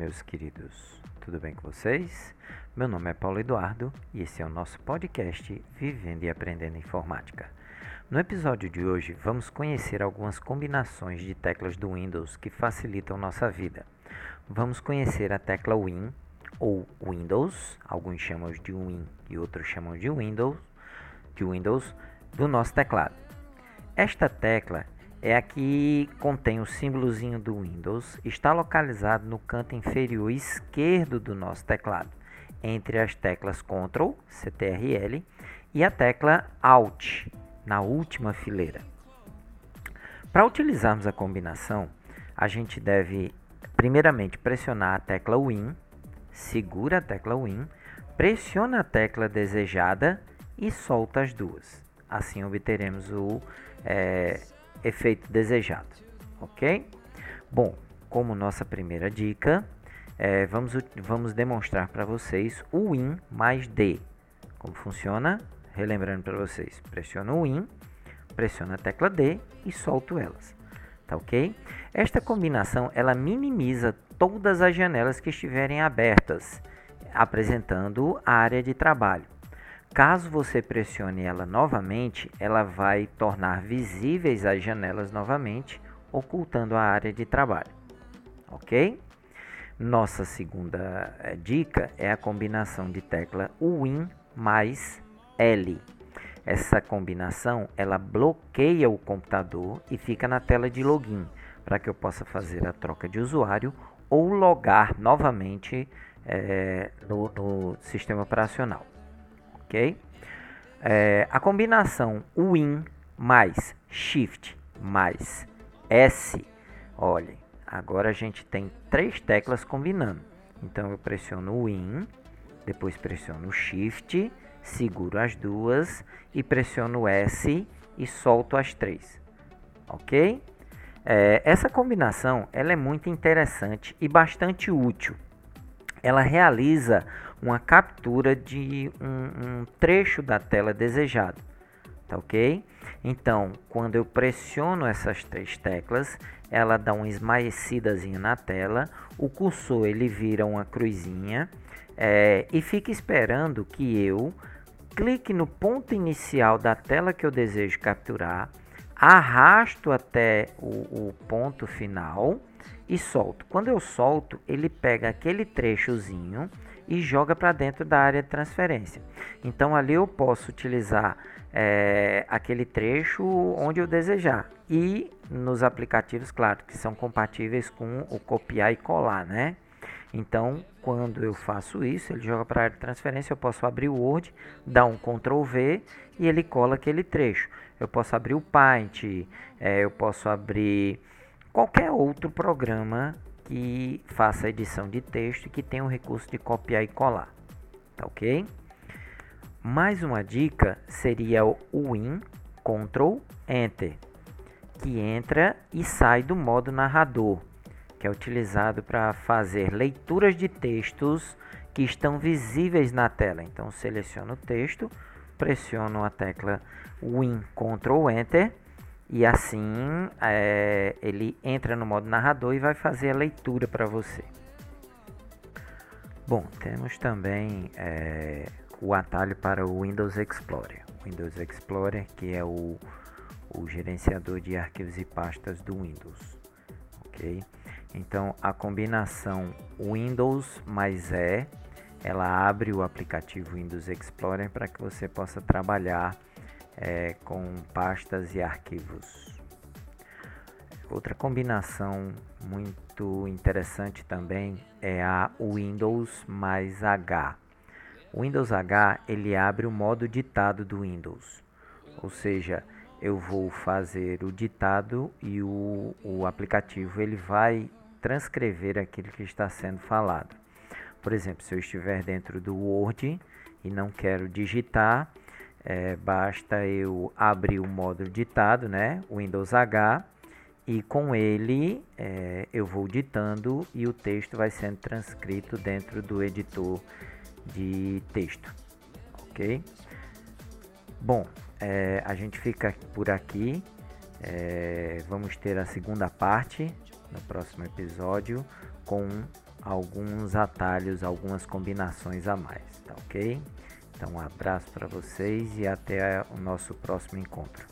meus queridos, tudo bem com vocês? Meu nome é Paulo Eduardo e esse é o nosso podcast Vivendo e Aprendendo Informática. No episódio de hoje, vamos conhecer algumas combinações de teclas do Windows que facilitam nossa vida. Vamos conhecer a tecla Win ou Windows, alguns chamam de Win e outros chamam de Windows, de Windows do nosso teclado. Esta tecla é a que contém o símbolozinho do Windows, está localizado no canto inferior esquerdo do nosso teclado, entre as teclas Ctrl, CTRL e a tecla Alt, na última fileira. Para utilizarmos a combinação, a gente deve primeiramente pressionar a tecla Win, segura a tecla Win, pressiona a tecla desejada e solta as duas. Assim obteremos o é, efeito desejado, ok? Bom, como nossa primeira dica, é, vamos, vamos demonstrar para vocês o Win mais D. Como funciona? Relembrando para vocês, pressiona o Win, pressiona a tecla D e solto elas, tá ok? Esta combinação ela minimiza todas as janelas que estiverem abertas, apresentando a área de trabalho. Caso você pressione ela novamente, ela vai tornar visíveis as janelas novamente, ocultando a área de trabalho. Ok? Nossa segunda eh, dica é a combinação de tecla Win mais L. Essa combinação ela bloqueia o computador e fica na tela de login para que eu possa fazer a troca de usuário ou logar novamente é, no, no sistema operacional ok? É, a combinação Win mais Shift mais S, olha, agora a gente tem três teclas combinando. Então eu pressiono Win, depois pressiono Shift, seguro as duas e pressiono S e solto as três, ok? É, essa combinação ela é muito interessante e bastante útil. Ela realiza uma captura de um, um trecho da tela desejado, tá ok? Então, quando eu pressiono essas três teclas, ela dá uma esmaecidazinha na tela, o cursor ele vira uma cruzinha é, e fica esperando que eu clique no ponto inicial da tela que eu desejo capturar, arrasto até o, o ponto final e solto. Quando eu solto, ele pega aquele trechozinho e joga para dentro da área de transferência. Então ali eu posso utilizar é, aquele trecho onde eu desejar. E nos aplicativos, claro, que são compatíveis com o copiar e colar, né? Então, quando eu faço isso, ele joga para a área de transferência, eu posso abrir o Word, dar um Ctrl V e ele cola aquele trecho. Eu posso abrir o Paint, é, eu posso abrir qualquer outro programa que faça edição de texto e que tenha o recurso de copiar e colar. Tá ok? Mais uma dica seria o Win Ctrl Enter, que entra e sai do modo narrador, que é utilizado para fazer leituras de textos que estão visíveis na tela. Então seleciono o texto, pressiono a tecla Win Ctrl Enter e assim é, ele entra no modo narrador e vai fazer a leitura para você. Bom, temos também é, o atalho para o Windows Explorer. Windows Explorer, que é o, o gerenciador de arquivos e pastas do Windows. Ok? Então a combinação Windows mais E, ela abre o aplicativo Windows Explorer para que você possa trabalhar é, com pastas e arquivos. Outra combinação muito interessante também é a Windows mais H. O Windows H ele abre o modo ditado do Windows, ou seja, eu vou fazer o ditado e o, o aplicativo ele vai transcrever aquilo que está sendo falado. Por exemplo, se eu estiver dentro do Word e não quero digitar, é, basta eu abrir o módulo ditado, né, Windows H, e com ele é, eu vou ditando e o texto vai sendo transcrito dentro do editor de texto, ok? Bom, é, a gente fica por aqui. É, vamos ter a segunda parte no próximo episódio com alguns atalhos, algumas combinações a mais, tá ok? Então, um abraço para vocês e até o nosso próximo encontro.